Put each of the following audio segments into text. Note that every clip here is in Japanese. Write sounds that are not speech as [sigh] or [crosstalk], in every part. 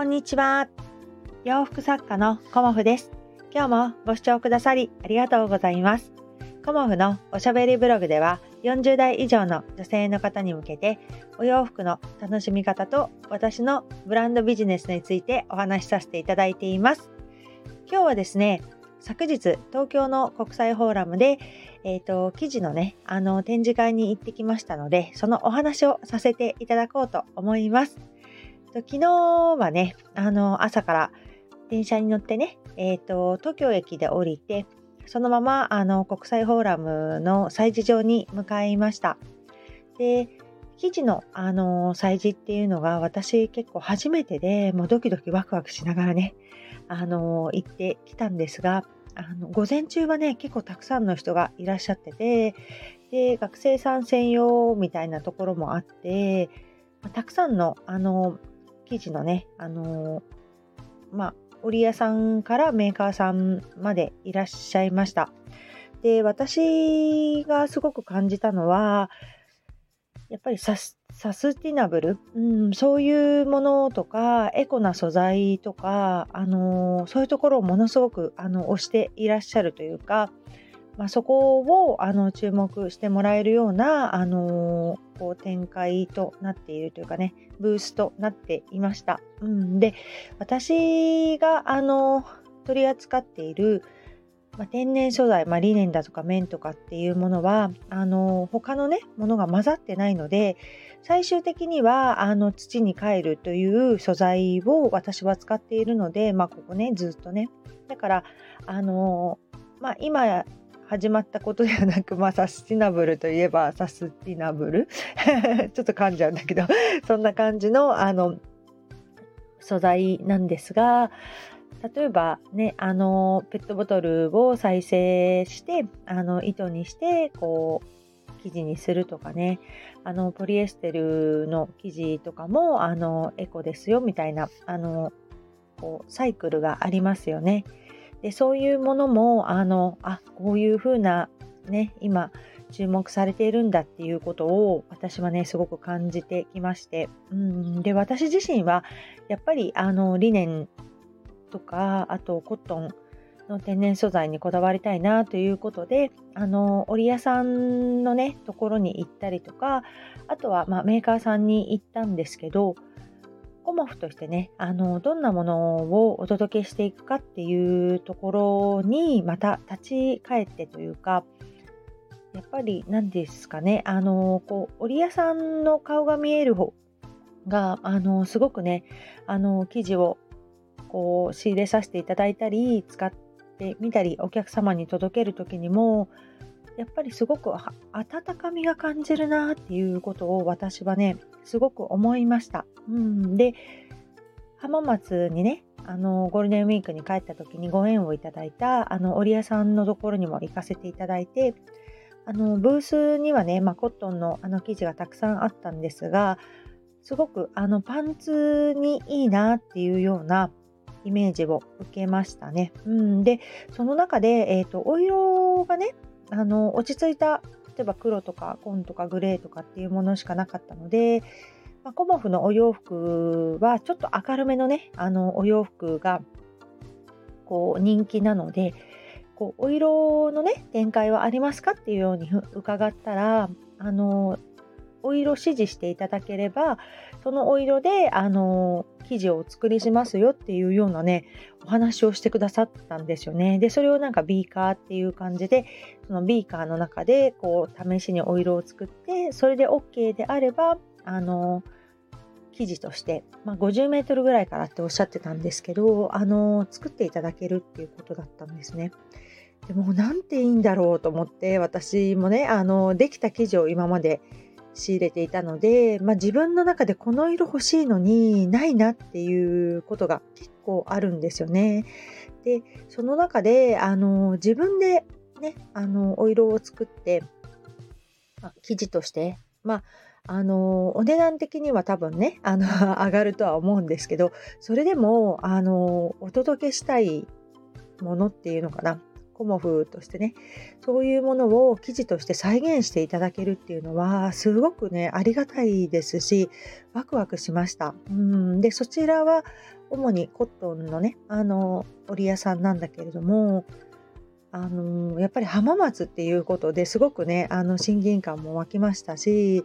こんにちは。洋服作家のコモフです。今日もご視聴くださりありがとうございます。コモフのおしゃべりブログでは40代以上の女性の方に向けてお洋服の楽しみ方と私のブランドビジネスについてお話しさせていただいています。今日はですね、昨日東京の国際フォーラムで、えっ、ー、と、記事のね、あの、展示会に行ってきましたので、そのお話をさせていただこうと思います。昨日はね、あの、朝から電車に乗ってね、え、ー、と、東京駅で降りて、そのまま、あの、国際フォーラムの催事場に向かいました。で、記事の、あの、催事っていうのが私結構初めてで、もうドキドキワクワクしながらね、あの、行ってきたんですが、あの、午前中はね、結構たくさんの人がいらっしゃってて、で、学生さん専用みたいなところもあって、たくさんの、あの、生地のね、あのー、まあ、織屋さんからメーカーさんまでいらっしゃいました。で、私がすごく感じたのは、やっぱりサスティナブル、うん、そういうものとか、エコな素材とか、あのー、そういうところをものすごくあの推していらっしゃるというか、まあ、そこをあの注目してもらえるような、あのー、こう展開となっているというかね、ブースとなっていました。うん、で、私があの取り扱っている、まあ、天然素材、まあ、リネンだとか綿とかっていうものは、あの他のね、ものが混ざってないので、最終的にはあの土に帰るという素材を私は使っているので、まあ、ここね、ずっとね。だから、あのまあ、今始まったことではなく、まあ、サスティナブルといえばサスティナブル？[laughs] ちょっと噛んじゃうんだけど [laughs] そんな感じのあの素材なんですが例えばねあのペットボトルを再生してあの糸にしてこう生地にするとかねあのポリエステルの生地とかもあのエコですよみたいなあのこうサイクルがありますよね。でそういうものもあのあこういうふうなね今注目されているんだっていうことを私はねすごく感じてきまして。うん。で私自身はやっぱりあのリネンとかあとコットンの天然素材にこだわりたいなということであの織屋さんのねところに行ったりとかあとは、まあ、メーカーさんに行ったんですけどコモフとしてね、あの、どんなものをお届けしていくかっていうところに、また立ち返ってというか、やっぱり何ですかね、あの、こう、織屋さんの顔が見える方が、あの、すごくね、あの、生地をこう、仕入れさせていただいたり、使ってみたり、お客様に届ける時にも、やっぱりすごく温かみが感じるなっていうことを私はね、すごく思いました。うん、で、浜松にね、あのゴールデンウィークに帰った時にご縁をいただいたあの織屋さんのところにも行かせていただいてあのブースにはね、まあ、コットンのあの生地がたくさんあったんですがすごくあのパンツにいいなっていうようなイメージを受けましたね。うん、でその中で、えーとお色がねあの落ち着いた例えば黒とか紺とかグレーとかっていうものしかなかったので、まあ、コモフのお洋服はちょっと明るめのねあのお洋服がこう人気なのでこうお色のね展開はありますかっていうように伺ったらあのお色指示していただければそのお色であの生地をお作りしますよっていうようなねお話をしてくださったんですよね。でそれをなんかビーカーっていう感じでそのビーカーの中でこう試しにお色を作ってそれで OK であればあの生地として、まあ、50メートルぐらいからっておっしゃってたんですけどあの作っていただけるっていうことだったんですね。でもなんていいんだろうと思って私もねあのできた生地を今まで仕入れていたので、まあ、自分の中でこの色欲しいのにないなっていうことが結構あるんですよね。でその中であの自分でねあのお色を作って、まあ、生地としてまああのお値段的には多分ねあの [laughs] 上がるとは思うんですけどそれでもあのお届けしたいものっていうのかなコモフとしてねそういうものを生地として再現していただけるっていうのはすごくねありがたいですしワクワクしました。うん。でそちらは主にコットンのねあの織屋さんなんだけれどもあのやっぱり浜松っていうことですごくねあの親近感も湧きましたし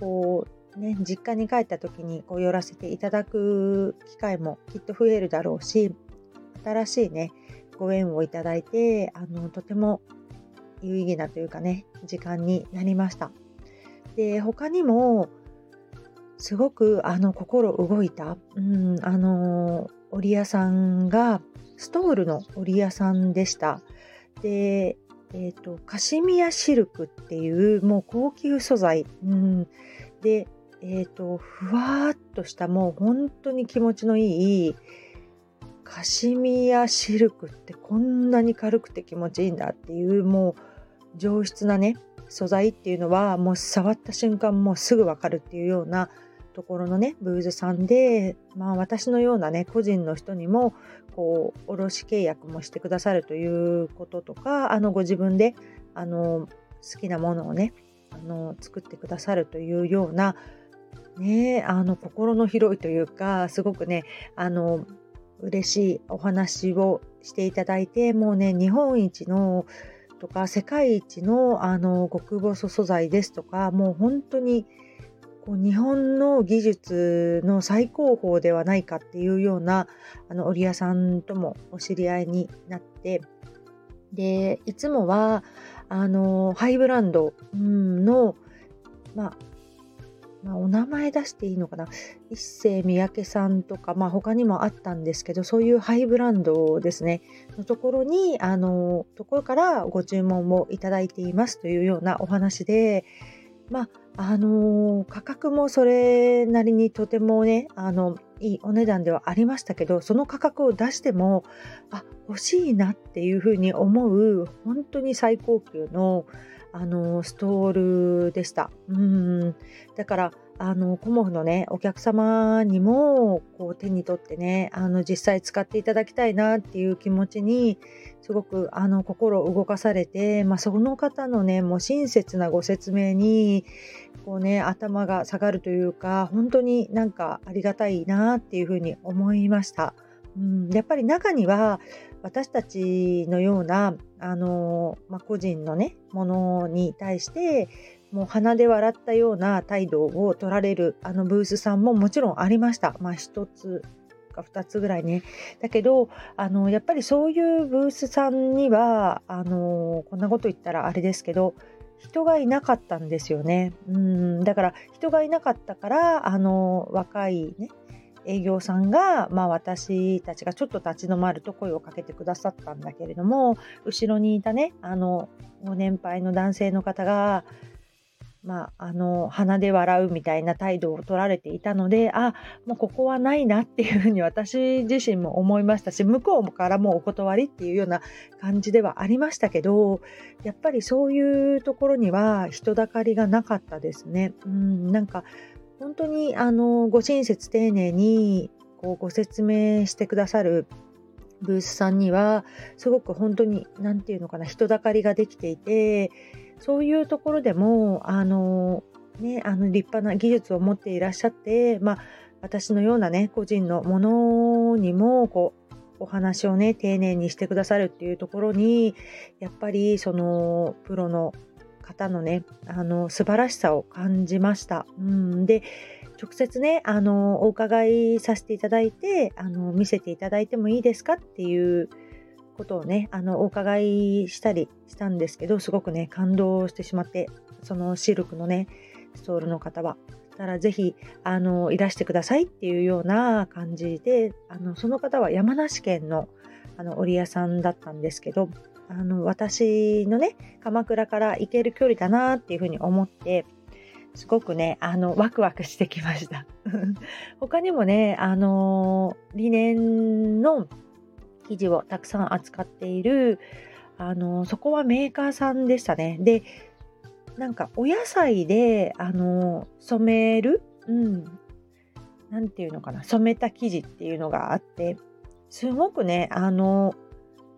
こうね実家に帰った時にこう寄らせていただく機会もきっと増えるだろうし新しいねご縁をいただいてあのとても有意義なというかね時間になりました。で他にもすごくあの心動いた、うん、あの織屋さんがストールの織屋さんでした。で、えーと、カシミヤシルクっていうもう高級素材、うん、で、えーと、ふわっとしたもう本当に気持ちのいいカシミヤシルクってこんなに軽くて気持ちいいんだっていうもう上質なね素材っていうのはもう触った瞬間もうすぐわかるっていうようなところのねブーズさんで、まあ、私のようなね個人の人にもこう卸契約もしてくださるということとかあのご自分であの好きなものをねあの作ってくださるというようなねあの心の広いというかすごくねあの嬉しいお話をしていただいてもうね日本一のとか世界一のあの極細素材ですとかもう本当にこう日本の技術の最高峰ではないかっていうようなあの織屋さんともお知り合いになってでいつもはあのハイブランドの、まあ、まあ、お名前出していいのかな？一世三宅さんとか、まあ、他にもあったんですけどそういうハイブランドですね。のところにあのところからご注文をいただいていますというようなお話でまああの、価格もそれなりにとてもね、あの、いいお値段ではありましたけど、その価格を出しても、あ、欲しいなっていうふうに思う、本当に最高級の、あの、ストールでした。うん。だから、あのコモフのねお客様にもこう手に取ってねあの実際使っていただきたいなっていう気持ちにすごくあの心を動かされて、まあ、その方のねもう親切なご説明にこうね頭が下がるというか本当になんかありがたいなっていうふうに思いました。うん、やっぱり中には私たちのようなあの、まあ、個人のねものに対してもう鼻で笑ったような態度を取られるあのブースさんももちろんありました。まあ一つか2つぐらいね。だけどあのやっぱりそういうブースさんにはあのこんなこと言ったらあれですけど人がいなかったんですよね。うんだから人がいなかったからあの若いね営業さんが、まあ、私たちがちょっと立ち止まると声をかけてくださったんだけれども後ろにいたねあのご年配の男性の方がまあ、あの鼻で笑うみたいな態度を取られていたのであもうここはないなっていうふうに私自身も思いましたし向こうからもうお断りっていうような感じではありましたけどやっぱりそういうところには人だかりがなかったですね。うんなんか本当にあのご親切丁寧にこうご説明してくださるブースさんにはすごく本当に何て言うのかな人だかりができていてそういうところでもあの、ね、あの立派な技術を持っていらっしゃって、まあ、私のようなね個人のものにもこうお話をね丁寧にしてくださるっていうところにやっぱりそのプロの方のねあの素晴らしさを感じました。うん、で直接ねあのお伺いさせていただいてあの見せていただいてもいいですかっていうことをねあのお伺いしたりしたんですけどすごくね感動してしまってそのシルクのねストールの方は。たらぜひあのいらしてくださいっていうような感じであのその方は山梨県のあの織屋さんだったんですけどあの私のね鎌倉から行ける距離だなっていうふうに思ってすごくねあのワクワクしてきました。[laughs] 他にもねあの理念の生地をたくさん扱っているあのそこはメーカーさんでしたね。でなんかお野菜であの染めるうん何て言うのかな染めた生地っていうのがあってすごくねあの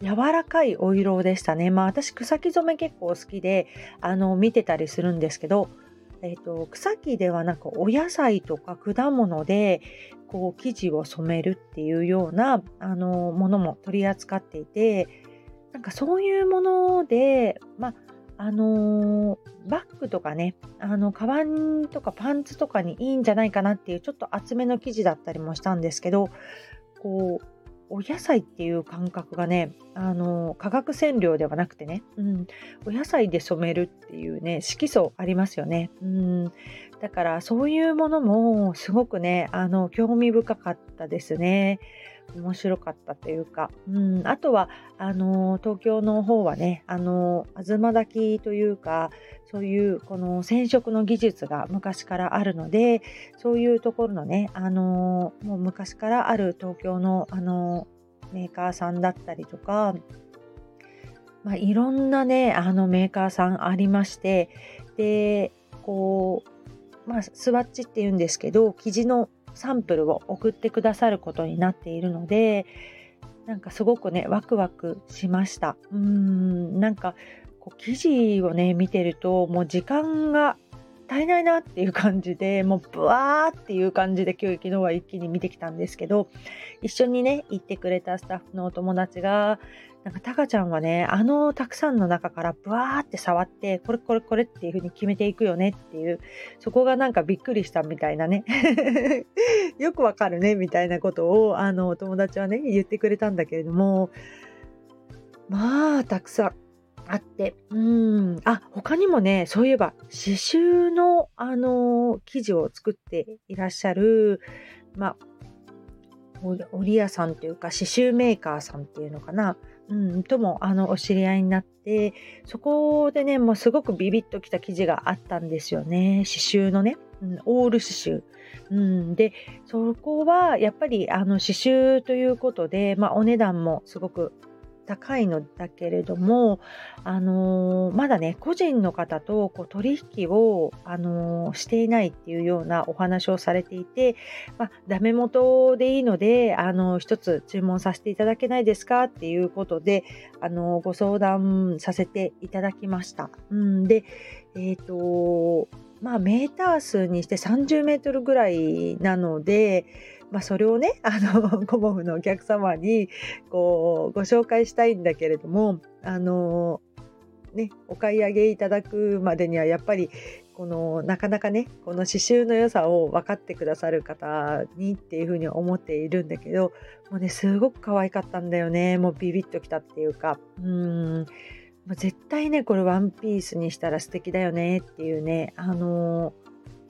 柔らかいお色でしたね。まあ私草木染め結構好きであの見てたりするんですけど、えーと、草木ではなくお野菜とか果物でこう生地を染めるっていうようなあのものも取り扱っていてなんかそういうもので、まああの、バッグとかね、あの、カバンとかパンツとかにいいんじゃないかなっていうちょっと厚めの生地だったりもしたんですけど、こう、お野菜っていう感覚がね、あの、化学染料ではなくてね、うん、お野菜で染めるっていうね、色素ありますよね。うん、だからそういうものもすごくね、あの、興味深かったですね。面白かったというか、うん、あとはあの東京の方はねあの東炊きというかそういうこの染色の技術が昔からあるのでそういうところのねあのもう昔からある東京のあのメーカーさんだったりとか、まあ、いろんなねあのメーカーさんありましてでこうまあスワッチっていうんですけど生地のサンプルを送ってくださることになっているのでなんかすごくねワクワクしました。うーんなんかこう記事をね見てるともう時間が足りないなっていう感じでもうブワーっていう感じで今日昨日は一気に見てきたんですけど一緒にね行ってくれたスタッフのお友達がなんかタカちゃんはねあのたくさんの中からブワーって触ってこれこれこれっていう風に決めていくよねっていうそこがなんかびっくりしたみたいなね [laughs] よくわかるねみたいなことをあのお友達はね言ってくれたんだけれどもまあたくさん。あって、うん。あ、他にもね、そういえば、刺繍の、あの生地を作っていらっしゃる、まあ、織屋さんというか、刺繍メーカーさんっていうのかな、うん、とも、あの、お知り合いになって、そこでね、もうすごくビビッときた生地があったんですよね。刺繍のね、うん、オール刺繍。うん、で、そこはやっぱりあの刺繍ということで、まあ、お値段もすごく高いのだけれども、あのー、まだね個人の方とこう取引を、あのー、していないっていうようなお話をされていて、まあ、ダメ元でいいので、あのー、一つ注文させていただけないですかっていうことで、あのご相談させていただきました。うん、で、えっ、とまあメーター数にして30メートルぐらいなので、まあ、それをね [laughs] あのコモフのお客様にこうご紹介したいんだけれどもあのねお買い上げいただくまでにはやっぱりこのなかなかねこの刺繍の良さを分かってくださる方にっていうふうに思っているんだけどもうねすごく可愛かったんだよね。もうビビッときたっていうか。うん。絶対ねこれワンピースにしたら素敵だよねっていうねあの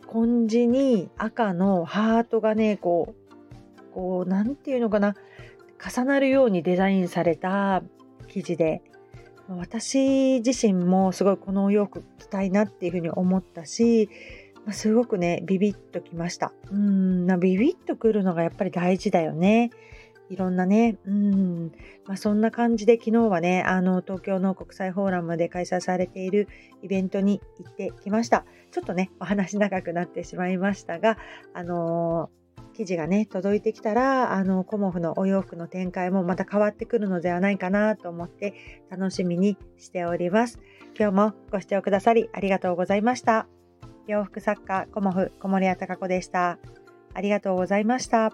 紺地に赤のハートがねこうこう何て言うのかな。重なるようにデザインされた生地で。私自身もすごいこのお洋服着たいなっていうふうに思ったしすごくねビビッときました。うんビビッとくるのがやっぱり大事だよね。いろんなね、うん、まあ、そんな感じで昨日はね、あの、東京の国際フォーラムで開催されているイベントに行ってきました。ちょっとね、お話長くなってしまいましたが、あのー生地がね届いてきたらあのコモフのお洋服の展開もまた変わってくるのではないかなと思って楽しみにしております。今日もご視聴くださりありがとうございました。洋服作家コモフ小森屋隆子でした。ありがとうございました。